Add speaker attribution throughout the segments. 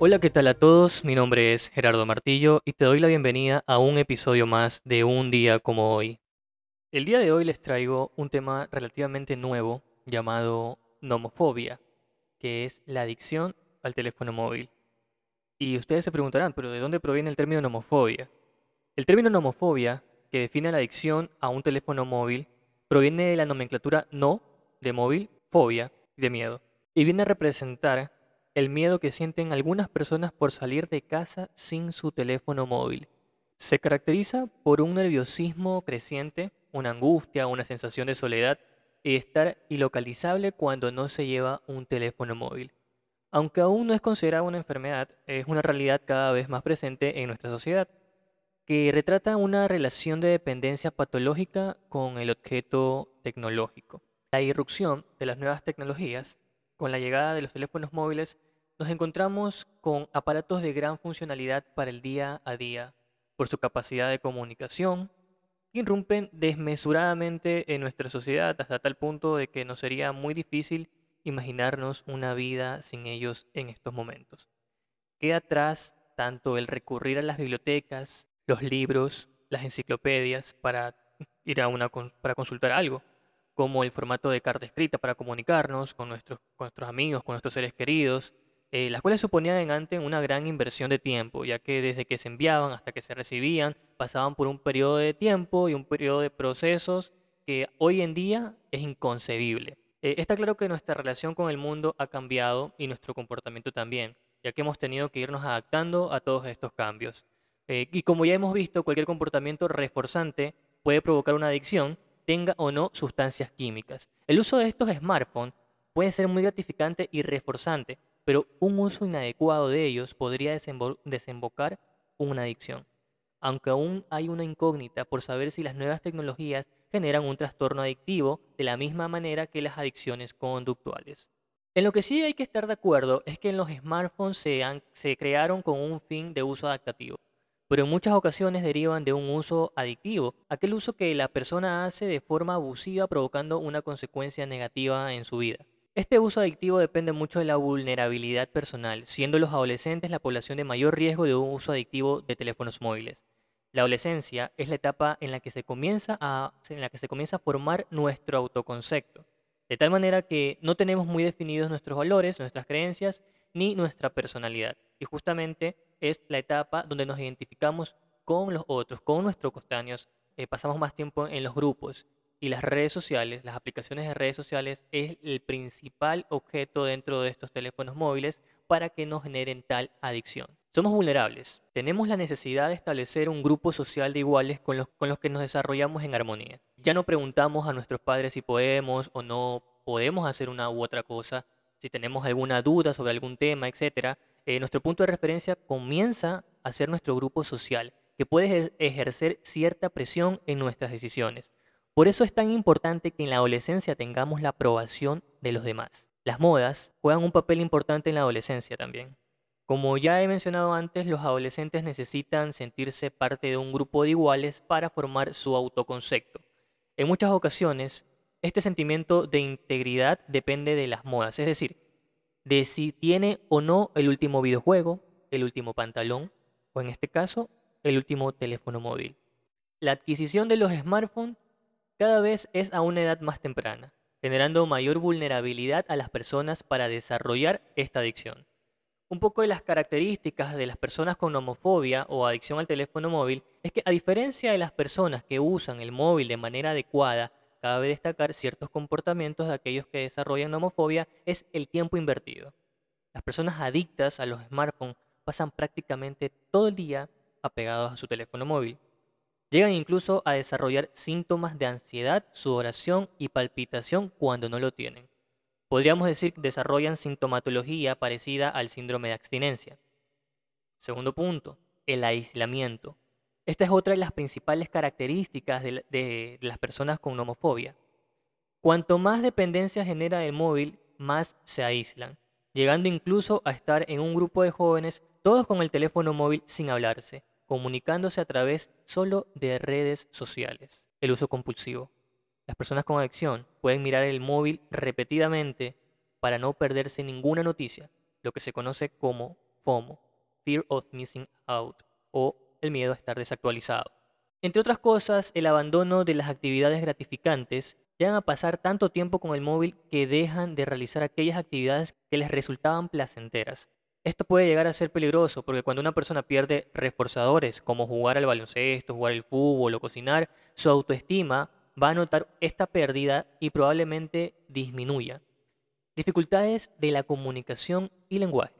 Speaker 1: Hola, ¿qué tal a todos? Mi nombre es Gerardo Martillo y te doy la bienvenida a un episodio más de Un día como hoy. El día de hoy les traigo un tema relativamente nuevo llamado nomofobia, que es la adicción al teléfono móvil. Y ustedes se preguntarán, ¿pero de dónde proviene el término nomofobia? El término nomofobia, que define la adicción a un teléfono móvil, proviene de la nomenclatura no de móvil, fobia, de miedo, y viene a representar el miedo que sienten algunas personas por salir de casa sin su teléfono móvil. Se caracteriza por un nerviosismo creciente, una angustia, una sensación de soledad y estar ilocalizable cuando no se lleva un teléfono móvil. Aunque aún no es considerada una enfermedad, es una realidad cada vez más presente en nuestra sociedad, que retrata una relación de dependencia patológica con el objeto tecnológico. La irrupción de las nuevas tecnologías con la llegada de los teléfonos móviles, nos encontramos con aparatos de gran funcionalidad para el día a día, por su capacidad de comunicación, que irrumpen desmesuradamente en nuestra sociedad hasta tal punto de que nos sería muy difícil imaginarnos una vida sin ellos en estos momentos. Queda atrás tanto el recurrir a las bibliotecas, los libros, las enciclopedias para ir a una para consultar algo como el formato de carta escrita para comunicarnos con nuestros, nuestros amigos, con nuestros seres queridos, eh, las cuales suponían en antes una gran inversión de tiempo, ya que desde que se enviaban hasta que se recibían pasaban por un periodo de tiempo y un periodo de procesos que hoy en día es inconcebible. Eh, está claro que nuestra relación con el mundo ha cambiado y nuestro comportamiento también, ya que hemos tenido que irnos adaptando a todos estos cambios. Eh, y como ya hemos visto, cualquier comportamiento reforzante puede provocar una adicción tenga o no sustancias químicas. El uso de estos smartphones puede ser muy gratificante y reforzante, pero un uso inadecuado de ellos podría desembocar una adicción. Aunque aún hay una incógnita por saber si las nuevas tecnologías generan un trastorno adictivo de la misma manera que las adicciones conductuales. En lo que sí hay que estar de acuerdo es que en los smartphones se, se crearon con un fin de uso adaptativo pero en muchas ocasiones derivan de un uso adictivo, aquel uso que la persona hace de forma abusiva provocando una consecuencia negativa en su vida. Este uso adictivo depende mucho de la vulnerabilidad personal, siendo los adolescentes la población de mayor riesgo de un uso adictivo de teléfonos móviles. La adolescencia es la etapa en la que se comienza a, en la que se comienza a formar nuestro autoconcepto, de tal manera que no tenemos muy definidos nuestros valores, nuestras creencias ni nuestra personalidad. Y justamente es la etapa donde nos identificamos con los otros, con nuestros costaños, eh, pasamos más tiempo en los grupos y las redes sociales, las aplicaciones de redes sociales es el principal objeto dentro de estos teléfonos móviles para que nos generen tal adicción. Somos vulnerables, tenemos la necesidad de establecer un grupo social de iguales con los, con los que nos desarrollamos en armonía. Ya no preguntamos a nuestros padres si podemos o no podemos hacer una u otra cosa, si tenemos alguna duda sobre algún tema, etcétera, eh, nuestro punto de referencia comienza a ser nuestro grupo social, que puede ejercer cierta presión en nuestras decisiones. Por eso es tan importante que en la adolescencia tengamos la aprobación de los demás. Las modas juegan un papel importante en la adolescencia también. Como ya he mencionado antes, los adolescentes necesitan sentirse parte de un grupo de iguales para formar su autoconcepto. En muchas ocasiones, este sentimiento de integridad depende de las modas, es decir, de si tiene o no el último videojuego, el último pantalón o en este caso el último teléfono móvil. La adquisición de los smartphones cada vez es a una edad más temprana, generando mayor vulnerabilidad a las personas para desarrollar esta adicción. Un poco de las características de las personas con homofobia o adicción al teléfono móvil es que a diferencia de las personas que usan el móvil de manera adecuada cabe destacar ciertos comportamientos de aquellos que desarrollan homofobia es el tiempo invertido. Las personas adictas a los smartphones pasan prácticamente todo el día apegados a su teléfono móvil. Llegan incluso a desarrollar síntomas de ansiedad, sudoración y palpitación cuando no lo tienen. Podríamos decir que desarrollan sintomatología parecida al síndrome de abstinencia. Segundo punto, el aislamiento. Esta es otra de las principales características de, las personas con homofobia. Cuanto más dependencia genera el móvil, más se aíslan, llegando incluso a estar en un grupo de jóvenes, todos con el teléfono móvil sin hablarse, comunicándose a través solo de redes sociales. El uso compulsivo. Las personas con adicción pueden mirar el móvil repetidamente para no perderse ninguna noticia, lo que se conoce como FOMO, Fear of Missing Out, o el miedo a estar desactualizado. Entre otras cosas, el abandono de las actividades gratificantes llegan a pasar tanto tiempo con el móvil que dejan de realizar aquellas actividades que les resultaban placenteras. Esto puede llegar a ser peligroso porque cuando una persona pierde reforzadores como jugar al baloncesto, jugar al fútbol o cocinar, su autoestima va a notar esta pérdida y probablemente disminuya. Dificultades de la comunicación y lenguaje.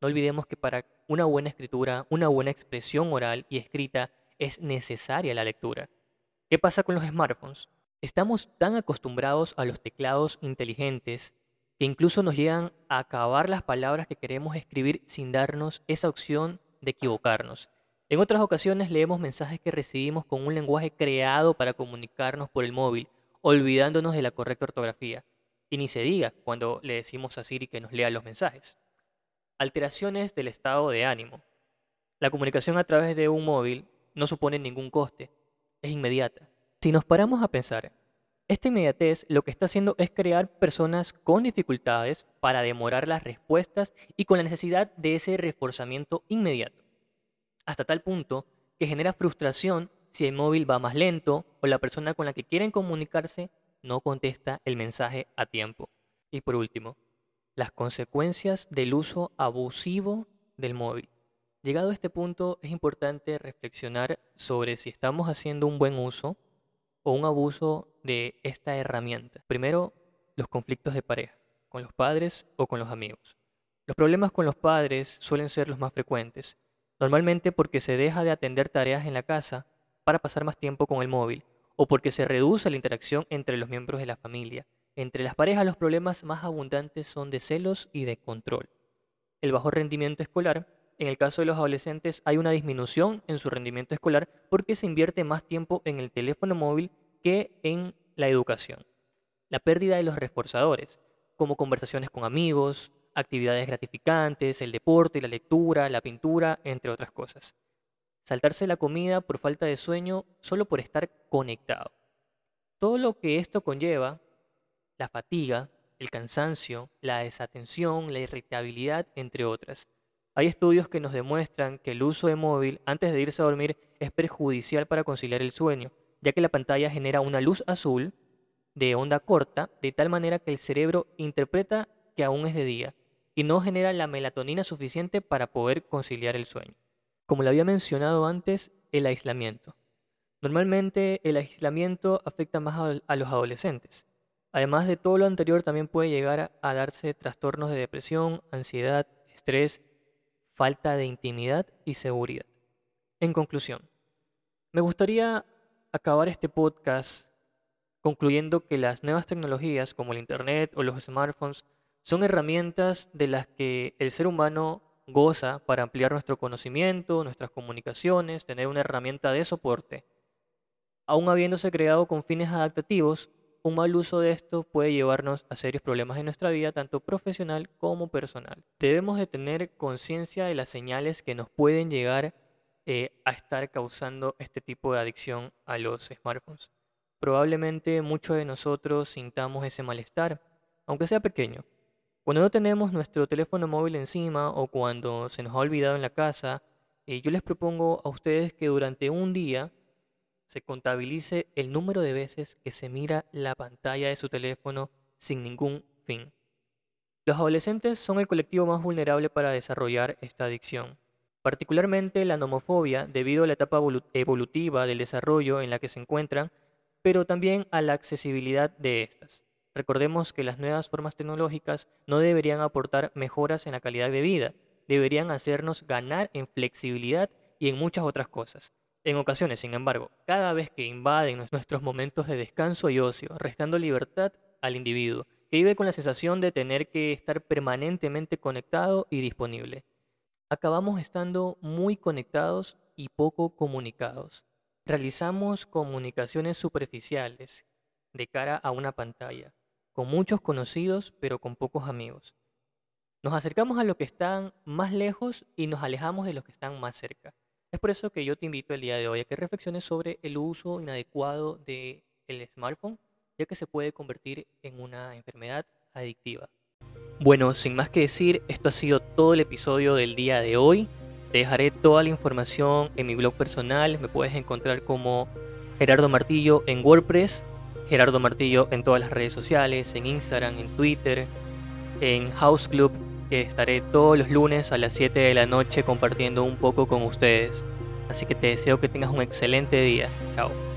Speaker 1: No olvidemos que para una buena escritura, una buena expresión oral y escrita es necesaria la lectura. ¿Qué pasa con los smartphones? Estamos tan acostumbrados a los teclados inteligentes que incluso nos llegan a acabar las palabras que queremos escribir sin darnos esa opción de equivocarnos. En otras ocasiones leemos mensajes que recibimos con un lenguaje creado para comunicarnos por el móvil, olvidándonos de la correcta ortografía. Y ni se diga cuando le decimos a Siri que nos lea los mensajes. Alteraciones del estado de ánimo. La comunicación a través de un móvil no supone ningún coste, es inmediata. Si nos paramos a pensar, esta inmediatez lo que está haciendo es crear personas con dificultades para demorar las respuestas y con la necesidad de ese reforzamiento inmediato. Hasta tal punto que genera frustración si el móvil va más lento o la persona con la que quieren comunicarse no contesta el mensaje a tiempo. Y por último, las consecuencias del uso abusivo del móvil. Llegado a este punto es importante reflexionar sobre si estamos haciendo un buen uso o un abuso de esta herramienta. Primero, los conflictos de pareja, con los padres o con los amigos. Los problemas con los padres suelen ser los más frecuentes, normalmente porque se deja de atender tareas en la casa para pasar más tiempo con el móvil o porque se reduce la interacción entre los miembros de la familia. Entre las parejas los problemas más abundantes son de celos y de control. El bajo rendimiento escolar en el caso de los adolescentes hay una disminución en su rendimiento escolar porque se invierte más tiempo en el teléfono móvil que en la educación. La pérdida de los reforzadores, como conversaciones con amigos, actividades gratificantes, el deporte, la lectura, la pintura, entre otras cosas. Saltarse la comida por falta de sueño solo por estar conectado. Todo lo que esto conlleva, la fatiga, el cansancio, la desatención, la irritabilidad, entre otras hay estudios que nos demuestran que el uso de móvil antes de irse a dormir es perjudicial para conciliar el sueño, ya que la pantalla genera una luz azul de onda corta, de tal manera que el cerebro interpreta que aún es de día y no genera la melatonina suficiente para poder conciliar el sueño. Como lo había mencionado antes, el aislamiento. Normalmente el aislamiento afecta más a los adolescentes. Además de todo lo anterior, también puede llegar a darse trastornos de depresión, ansiedad, estrés falta de intimidad y seguridad. En conclusión, me gustaría acabar este podcast concluyendo que las nuevas tecnologías como el Internet o los smartphones son herramientas de las que el ser humano goza para ampliar nuestro conocimiento, nuestras comunicaciones, tener una herramienta de soporte. Aún habiéndose creado con fines adaptativos, un mal uso de esto puede llevarnos a serios problemas en nuestra vida, tanto profesional como personal. Debemos de tener conciencia de las señales que nos pueden llegar eh, a estar causando este tipo de adicción a los smartphones. Probablemente muchos de nosotros sintamos ese malestar, aunque sea pequeño. Cuando no tenemos nuestro teléfono móvil encima o cuando se nos ha olvidado en la casa, eh, yo les propongo a ustedes que durante un día se contabilice el número de veces que se mira la pantalla de su teléfono sin ningún fin. Los adolescentes son el colectivo más vulnerable para desarrollar esta adicción, particularmente la nomofobia debido a la etapa evolutiva del desarrollo en la que se encuentran, pero también a la accesibilidad de estas. Recordemos que las nuevas formas tecnológicas no deberían aportar mejoras en la calidad de vida, deberían hacernos ganar en flexibilidad y en muchas otras cosas. En ocasiones, sin embargo, cada vez que invaden nuestros momentos de descanso y ocio, restando libertad al individuo, que vive con la sensación de tener que estar permanentemente conectado y disponible. Acabamos estando muy conectados y poco comunicados. Realizamos comunicaciones superficiales de cara a una pantalla, con muchos conocidos pero con pocos amigos. Nos acercamos a los que están más lejos y nos alejamos de los que están más cerca. Es por eso que yo te invito el día de hoy a que reflexiones sobre el uso inadecuado del el smartphone, ya que se puede convertir en una enfermedad adictiva. Bueno, sin más que decir, esto ha sido todo el episodio del día de hoy. Te dejaré toda la información en mi blog personal. Me puedes encontrar como Gerardo Martillo en WordPress, Gerardo Martillo en todas las redes sociales, en Instagram, en Twitter, en House Club, que estaré todos los lunes a las 7 de la noche compartiendo un poco con ustedes. Así que te deseo que tengas un excelente día. Chao.